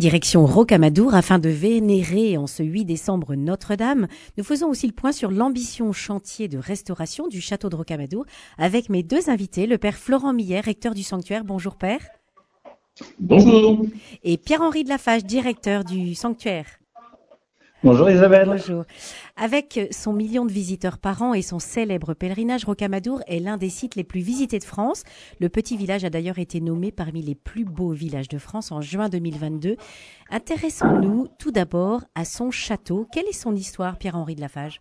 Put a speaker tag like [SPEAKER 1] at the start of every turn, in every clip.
[SPEAKER 1] Direction Rocamadour afin de vénérer en ce 8 décembre Notre-Dame. Nous faisons aussi le point sur l'ambition chantier de restauration du château de Rocamadour avec mes deux invités, le père Florent Millet, recteur du sanctuaire. Bonjour père.
[SPEAKER 2] Bonjour.
[SPEAKER 1] Et Pierre-Henri de Lafage, directeur du sanctuaire.
[SPEAKER 2] Bonjour Isabelle.
[SPEAKER 1] Bonjour. Avec son million de visiteurs par an et son célèbre pèlerinage, Rocamadour est l'un des sites les plus visités de France. Le petit village a d'ailleurs été nommé parmi les plus beaux villages de France en juin 2022. Intéressons-nous tout d'abord à son château. Quelle est son histoire, Pierre-Henri de Lafage?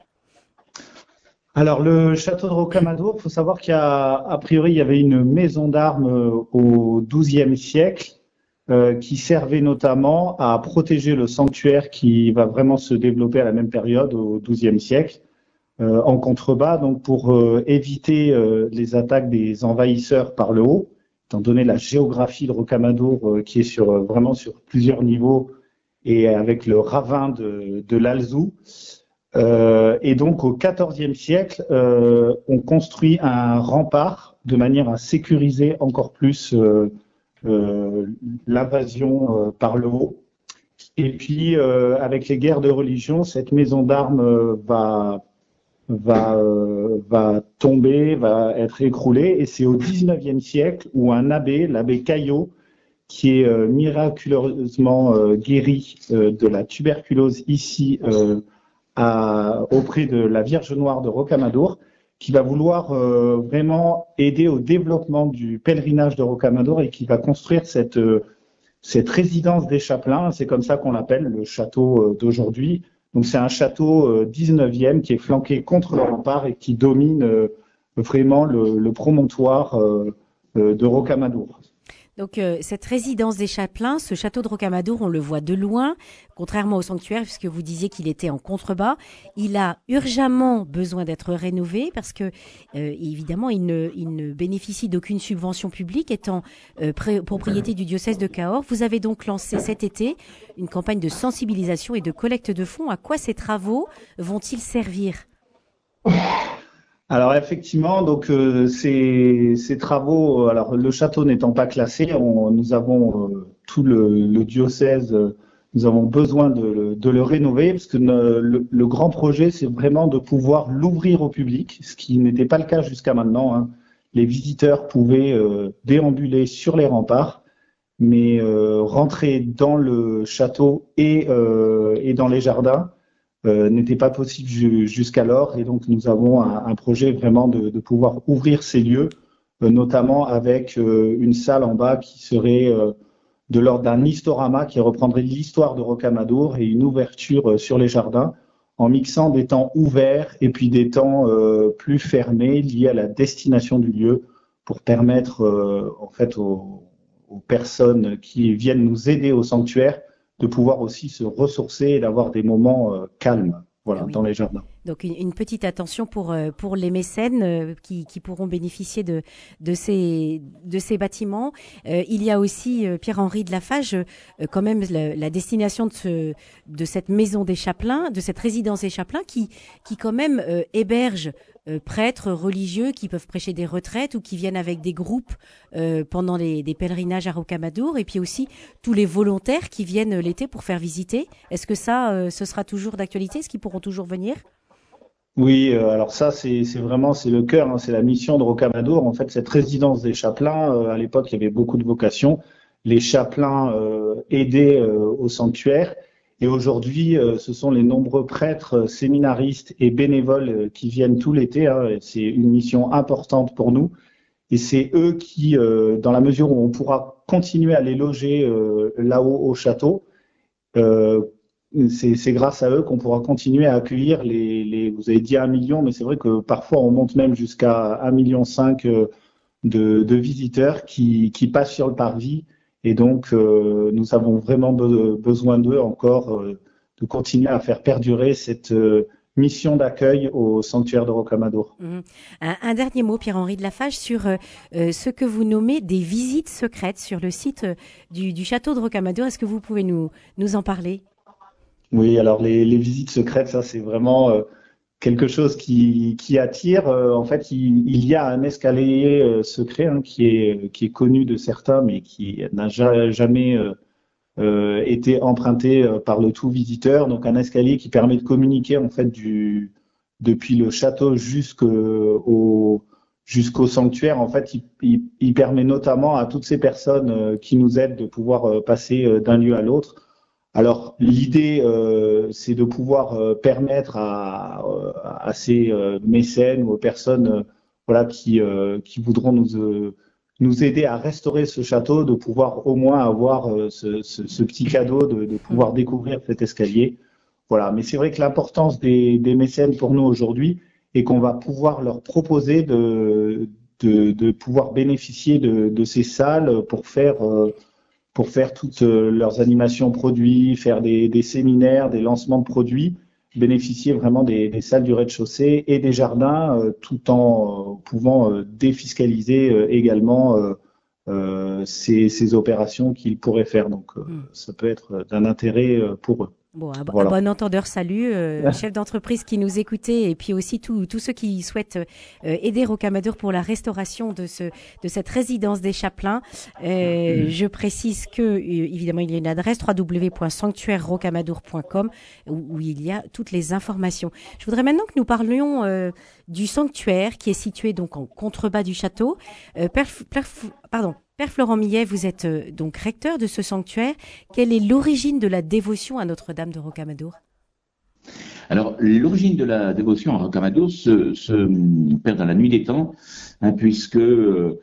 [SPEAKER 2] Alors le château de Rocamadour, il faut savoir qu'il a priori il y avait une maison d'armes au XIIe siècle euh, qui servait notamment à protéger le sanctuaire qui va vraiment se développer à la même période, au XIIe siècle, euh, en contrebas, donc pour euh, éviter les attaques des envahisseurs par le haut, étant donné la géographie de Rocamadour qui est sur vraiment sur plusieurs niveaux et avec le ravin de, l'Alzou. et donc au XIVe siècle, on construit un rempart de manière à sécuriser encore plus l'invasion euh, par le haut. Et puis, euh, avec les guerres de religion, cette maison d'armes va tomber, va être écroulée. Et c'est au 19e siècle où un abbé, l'abbé Caillot, qui est miraculeusement guéri de la tuberculose ici auprès de la Vierge Noire de Rocamadour, qui va vouloir euh, vraiment aider au développement du pèlerinage de Rocamadour et qui va construire cette, euh, cette résidence des chapelains. C'est comme ça qu'on l'appelle, le château euh, d'aujourd'hui. Donc c'est un château 19e qui est flanqué contre le rempart et qui domine vraiment le, le promontoire de Rocamadour.
[SPEAKER 1] Donc euh, cette résidence des chapelains, ce château de Rocamadour, on le voit de loin, contrairement au sanctuaire, puisque vous disiez qu'il était en contrebas. Il a urgemment besoin d'être rénové parce que, euh, évidemment, il ne, bénéficie d'aucune subvention publique, étant euh, propriété du diocèse de Cahors. Vous avez donc lancé cet été une campagne de sensibilisation et de collecte de fonds. À quoi ces travaux vont-ils servir?
[SPEAKER 2] alors effectivement, donc euh, ces, travaux, euh, alors le château n'étant pas classé, nous avons euh, tout le, diocèse, nous avons besoin de, le rénover parce que le, grand projet, c'est vraiment de pouvoir l'ouvrir au public, ce qui n'était pas le cas jusqu'à maintenant. Hein. Les visiteurs pouvaient déambuler sur les remparts, mais rentrer dans le château et dans les jardins euh, n'était pas possible jusqu'alors. Et donc, nous avons un, projet vraiment de, pouvoir ouvrir ces lieux, euh, notamment avec euh, une salle en bas qui serait de l'ordre d'un historama qui reprendrait l'histoire de Rocamadour et une ouverture sur les jardins en mixant des temps ouverts et puis des temps plus fermés liés à la destination du lieu pour permettre en fait aux, personnes qui viennent nous aider au sanctuaire de pouvoir aussi se ressourcer et d'avoir des moments euh, calmes voilà, ah dans les jardins.
[SPEAKER 1] Donc une, petite attention pour euh, pour les mécènes euh, qui, qui pourront bénéficier de de ces de ces bâtiments. il y a aussi Pierre-Henri de Lafage, quand même la, destination de ce de cette maison des Chapelains, de cette résidence des Chapelains, qui qui quand même héberge euh, prêtres religieux qui peuvent prêcher des retraites ou qui viennent avec des groupes euh, pendant les, des pèlerinages à Rocamadour, et puis aussi tous les volontaires qui viennent l'été pour faire visiter. Est-ce que ça, euh, ce sera toujours d'actualité? Est-ce qu'ils pourront toujours venir?
[SPEAKER 2] Oui, alors ça c'est vraiment c'est le cœur, hein, c'est la mission de Rocamadour. En fait, cette résidence des chapelains, à l'époque il y avait beaucoup de vocations. Les chapelains aidaient au sanctuaire et aujourd'hui, euh, ce sont les nombreux prêtres, euh, séminaristes et bénévoles euh, qui viennent tout l'été. Hein, c'est une mission importante pour nous. Et c'est eux qui, dans la mesure où on pourra continuer à les loger là-haut au château, c'est grâce à eux qu'on pourra continuer à accueillir les, vous avez dit un million, mais c'est vrai que parfois on monte même jusqu'à un million cinq de, de visiteurs qui, passent sur le parvis et donc, euh, nous avons vraiment besoin d'eux encore euh, de continuer à faire perdurer cette euh, mission d'accueil au sanctuaire de Rocamadour.
[SPEAKER 1] Mhm. Un, dernier mot, Pierre-Henri de Lafage, sur ce que vous nommez des visites secrètes sur le site du, château de Rocamadour. Est-ce que vous pouvez nous en parler?
[SPEAKER 2] Oui, alors les, visites secrètes, ça c'est vraiment quelque chose qui, attire. Euh, en fait, il, il, y a un escalier euh, secret hein, qui, est, qui est connu de certains, mais qui n'a jamais euh, était emprunté par le tout visiteur, donc un escalier qui permet de communiquer en fait depuis le château jusqu'au jusqu'au sanctuaire. En fait, il, permet notamment à toutes ces personnes euh, qui nous aident de pouvoir euh, passer euh, d'un lieu à l'autre. Alors, l'idée, c'est de pouvoir permettre à, à ces mécènes ou aux personnes voilà, qui, qui voudront nous, nous aider à restaurer ce château, de pouvoir au moins avoir ce, ce, petit cadeau, de, pouvoir découvrir cet escalier. Voilà. Mais c'est vrai que l'importance des, des mécènes pour nous aujourd'hui, et qu'on va pouvoir leur proposer de, de, de pouvoir bénéficier de, ces salles pour faire, euh, pour faire toutes euh, leurs animations produits, faire des, des séminaires, des lancements de produits, bénéficier vraiment des, des salles du rez-de-chaussée et des jardins, euh, tout en pouvant défiscaliser également ces, ces, opérations qu'ils pourraient faire. Donc, hmm. ça peut être d'un intérêt pour eux.
[SPEAKER 1] Bon, un, bon entendeur, salut, euh, chef d'entreprise qui nous écoutait et puis aussi tous ceux qui souhaitent euh, aider Rocamadour pour la restauration de, ce, de cette résidence des Chapelains. Euh, mm. Je précise que, évidemment, il y a une adresse www.sanctuaire-rocamadour.com où, où, il y a toutes les informations. Je voudrais maintenant que nous parlions du sanctuaire qui est situé donc en contrebas du château. pardon, Père Florent Millet, vous êtes euh, donc recteur de ce sanctuaire. Quelle est l'origine de la dévotion à Notre-Dame de Rocamadour?
[SPEAKER 3] Alors, l'origine de la dévotion à Rocamadour se, se, perd dans la nuit des temps, hein, puisque euh,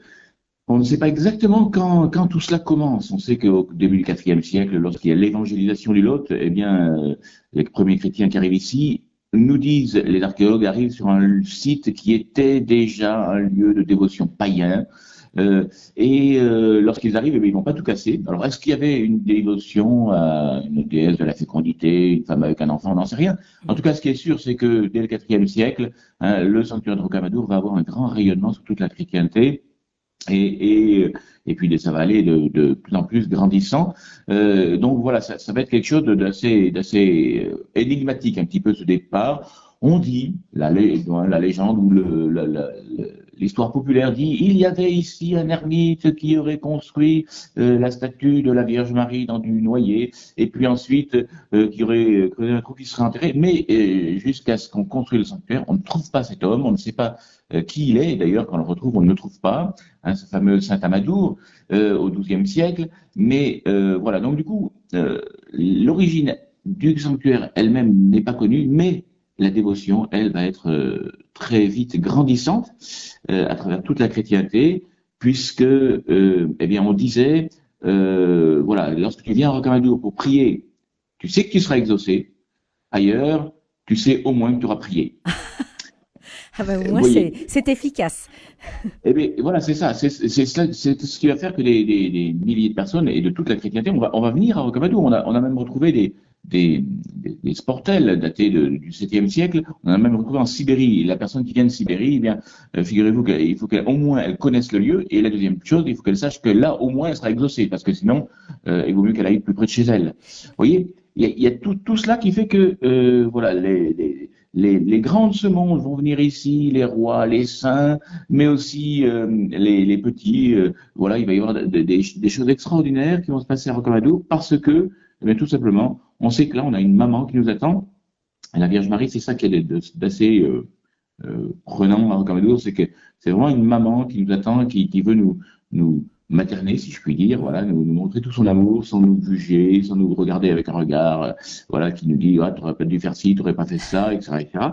[SPEAKER 3] on ne sait pas exactement quand, tout cela commence. On sait qu'au début du IVe siècle, lorsqu'il y a l'évangélisation du Lot, eh bien, euh, les premiers chrétiens qui arrivent ici nous disent, les archéologues arrivent sur un site qui était déjà un lieu de dévotion païen, et euh, lorsqu'ils arrivent, eh ils vont pas tout casser. Alors, est-ce qu'il y avait une dévotion à une déesse de la fécondité, une femme avec un enfant? On n'en sait rien. En tout cas, ce qui est sûr, c'est que dès le IVe siècle, hein, le sanctuaire de Rocamadour va avoir un grand rayonnement sur toute la chrétienté. Et, et, et puis ça va aller de, de plus en plus grandissant. Euh, donc voilà, ça, ça, va être quelque chose d'assez, d'assez euh, énigmatique un petit peu ce départ. On dit la, la légende ou le, le l'histoire populaire dit il y avait ici un ermite qui aurait construit euh, la statue de la Vierge Marie dans du noyer, et puis ensuite euh, qui aurait creusé un trou qui serait enterré. Mais euh, jusqu'à ce qu'on construise le sanctuaire, on ne trouve pas cet homme, on ne sait pas qui il est. D'ailleurs, quand on le retrouve, on ne le trouve pas. Hein, ce fameux Saint Amadour au XIIe siècle. Mais voilà. Donc du coup, l'origine du sanctuaire elle-même n'est pas connue, mais la dévotion, elle, va être euh, très vite grandissante euh, à travers toute la chrétienté, puisque, euh, eh bien, on disait, voilà, lorsque tu viens à Rocamadour pour prier, tu sais que tu seras exaucé. Ailleurs, tu sais au moins que tu auras prié.
[SPEAKER 1] ah ben, moi, c'est efficace.
[SPEAKER 3] eh bien, voilà, c'est ça. C'est ce qui va faire que des, des, milliers de personnes et de toute la chrétienté, on va, on va venir à Rocamadour. On a, on a même retrouvé des, des, des, sportels datés du 7e siècle. On a même retrouvé en Sibérie. La personne qui vient de Sibérie, eh bien, euh, figurez-vous qu'il faut qu'au moins elle connaisse le lieu. Et la deuxième chose, il faut qu'elle sache que là, au moins, elle sera exaucée, parce que sinon, euh, il vaut mieux qu'elle aille plus près de chez elle. Vous voyez, il y a, y a tout, tout, cela qui fait que, euh, voilà, les, les les, les, grands de ce monde vont venir ici, les rois, les saints, mais aussi euh, les, les, petits. Euh, voilà, il va y avoir des, des, choses extraordinaires qui vont se passer à Rocamadour parce que, eh tout simplement, on sait que là, on a une maman qui nous attend. La Vierge Marie, c'est ça qui est d'assez euh, euh, prenant à Rocamadour, c'est que c'est vraiment une maman qui nous attend, qui, qui veut nous, materner, si je puis dire, voilà, nous, nous, montrer tout son amour, sans nous juger, sans nous regarder avec un regard, euh, voilà, qui nous dit, ah, tu n'aurais pas dû faire ci, tu n'aurais pas fait ça, etc., etc.,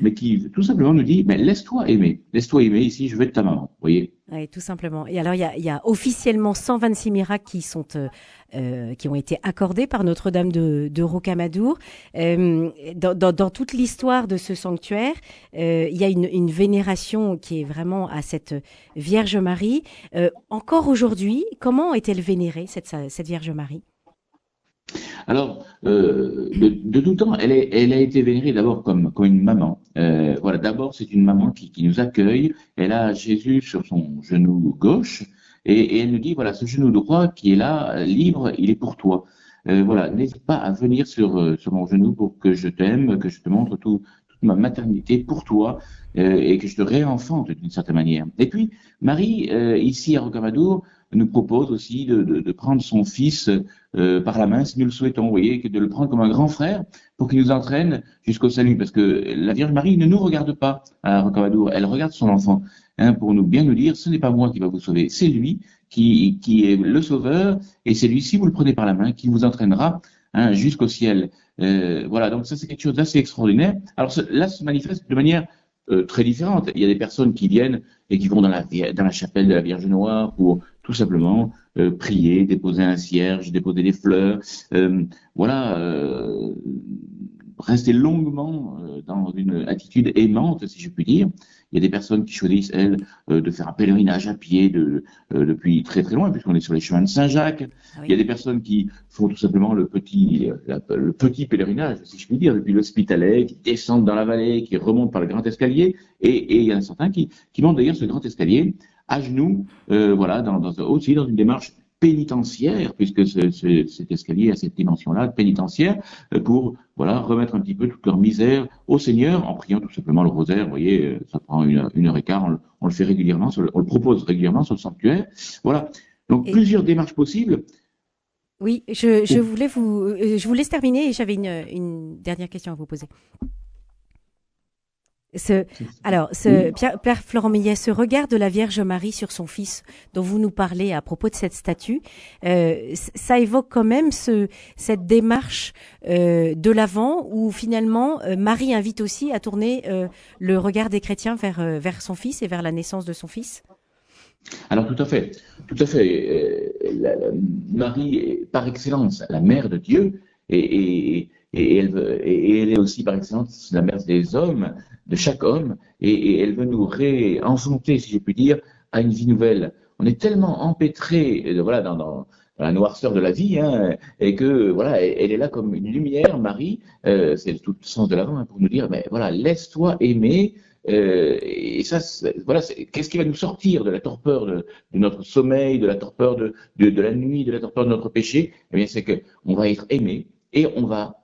[SPEAKER 3] mais qui tout simplement nous dit, mais laisse-toi aimer, laisse-toi aimer ici, je vais être ta maman, vous voyez.
[SPEAKER 1] Oui, tout simplement. Et alors, il y a, y a, officiellement 126 miracles qui sont euh, euh, qui ont été accordés par Notre-Dame de, de Rocamadour. Euh, dans, dans, dans, toute l'histoire de ce sanctuaire, euh, il y a une, une, vénération qui est vraiment à cette Vierge Marie. Euh, encore aujourd'hui, comment est-elle vénérée cette, cette Vierge Marie?
[SPEAKER 3] Alors, euh, de, tout temps, elle, a été vénérée d'abord comme, comme une maman. Euh, voilà, d'abord, c'est une maman qui, qui, nous accueille. Elle a Jésus sur son genou gauche et, et, elle nous dit, voilà, ce genou droit qui est là, libre, il est pour toi. Euh, voilà, n'hésite pas à venir sur, euh, mon genou pour que je t'aime, que je te montre tout, toute ma maternité pour toi et que je te réenfante d'une certaine manière. Et puis, Marie, ici à Rocamadour, nous propose aussi de, de, de prendre son fils euh, par la main, si nous le souhaitons, vous voyez, de le prendre comme un grand frère pour qu'il nous entraîne jusqu'au salut. Parce que la Vierge Marie ne nous regarde pas à Rocamadour, elle regarde son enfant hein, pour nous bien nous dire, ce n'est pas moi qui va vous sauver, c'est lui qui, qui est le sauveur, et c'est lui, si vous le prenez par la main, qui vous entraînera hein, jusqu'au ciel. Euh, voilà, donc ça c'est quelque chose d'assez extraordinaire. Alors là, se manifeste de manière euh, très différente. Il y a des personnes qui viennent et qui vont dans la, dans la chapelle de la Vierge Noire pour tout simplement euh, prier, déposer un cierge, déposer des fleurs, euh, voilà, euh, rester longuement dans une attitude aimante, si je puis dire. Il y a des personnes qui choisissent, elles, de faire un pèlerinage à pied de, depuis très très loin, puisqu'on est sur les chemins de Saint-Jacques. Ah Il y a des personnes qui font tout simplement le petit, le petit pèlerinage, si je puis dire, depuis l'Hospitalet, qui descendent dans la vallée, qui remontent par le grand escalier. Et, et il y en a certains qui, qui montent d'ailleurs ce grand escalier à genoux, euh, voilà, dans, dans, aussi dans une démarche pénitentiaire, puisque ce, ce, cet escalier a cette dimension-là, pénitentiaire, euh, pour voilà remettre un petit peu toute leur misère au Seigneur en priant tout simplement le rosaire. Vous voyez, euh, ça prend une, une heure et quart, on, le fait régulièrement, on le propose régulièrement sur le sanctuaire. Voilà. Donc plusieurs démarches possibles.
[SPEAKER 1] Oui, je, je voulais vous, je vous laisse terminer et j'avais une, une dernière question à vous poser. Ce, alors, ce, Pierre, Père Florent Millet, ce regard de la Vierge Marie sur son fils, dont vous nous parlez à propos de cette statue, euh, ça évoque quand même ce, cette démarche euh, de l'avant où finalement euh, Marie invite aussi à tourner le regard des chrétiens vers, vers son fils et vers la naissance de son fils.
[SPEAKER 3] Alors tout à fait, tout à fait. La, la, Marie est par excellence la mère de Dieu et, et et elle, et elle est aussi par excellence la mère des hommes, de chaque homme, et, elle veut nous réenfanter, si je puis dire, à une vie nouvelle. On est tellement empêtré, euh, voilà, dans, la noirceur de la vie, hein, et que voilà, elle est là comme une lumière, Marie, euh, c'est tout le sens de l'avant hein, pour nous dire, mais voilà, laisse-toi aimer. Euh, et ça, voilà, qu'est-ce qui va nous sortir de la torpeur de, notre sommeil, de la torpeur de, de, de, la nuit, de la torpeur de notre péché? Eh bien, c'est que on va être aimé et on va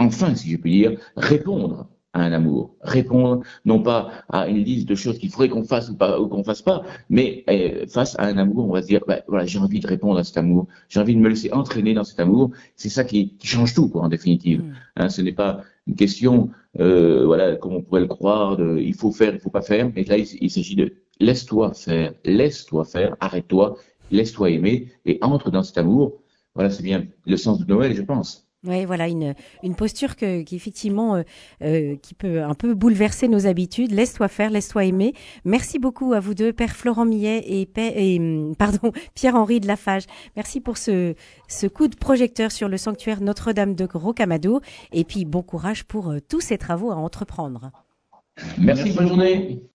[SPEAKER 3] enfin, si je puis dire, répondre à un amour, répondre non pas à une liste de choses qu'il faudrait qu'on fasse ou pas ou qu'on fasse pas, mais eh, face à un amour, on va se dire bah, voilà j'ai envie de répondre à cet amour, j'ai envie de me laisser entraîner dans cet amour, c'est ça qui, qui, change tout quoi en définitive. Mm. Hein, ce n'est pas une question euh, voilà comme on pourrait le croire de il faut faire, il faut pas faire, mais là il, il s'agit de laisse-toi faire, laisse-toi faire, arrête-toi, laisse-toi aimer et entre dans cet amour. Voilà c'est bien le sens de Noël je pense.
[SPEAKER 1] Oui, voilà une, posture qui effectivement euh, euh, qui peut un peu bouleverser nos habitudes. Laisse-toi faire, laisse-toi aimer. Merci beaucoup à vous deux, Père Florent Millet et, hum, Pierre-Henri de Lafage. Merci pour ce, coup de projecteur sur le sanctuaire Notre-Dame de Rocamadour. Et puis bon courage pour euh, tous ces travaux à entreprendre.
[SPEAKER 3] Merci, bonne journée.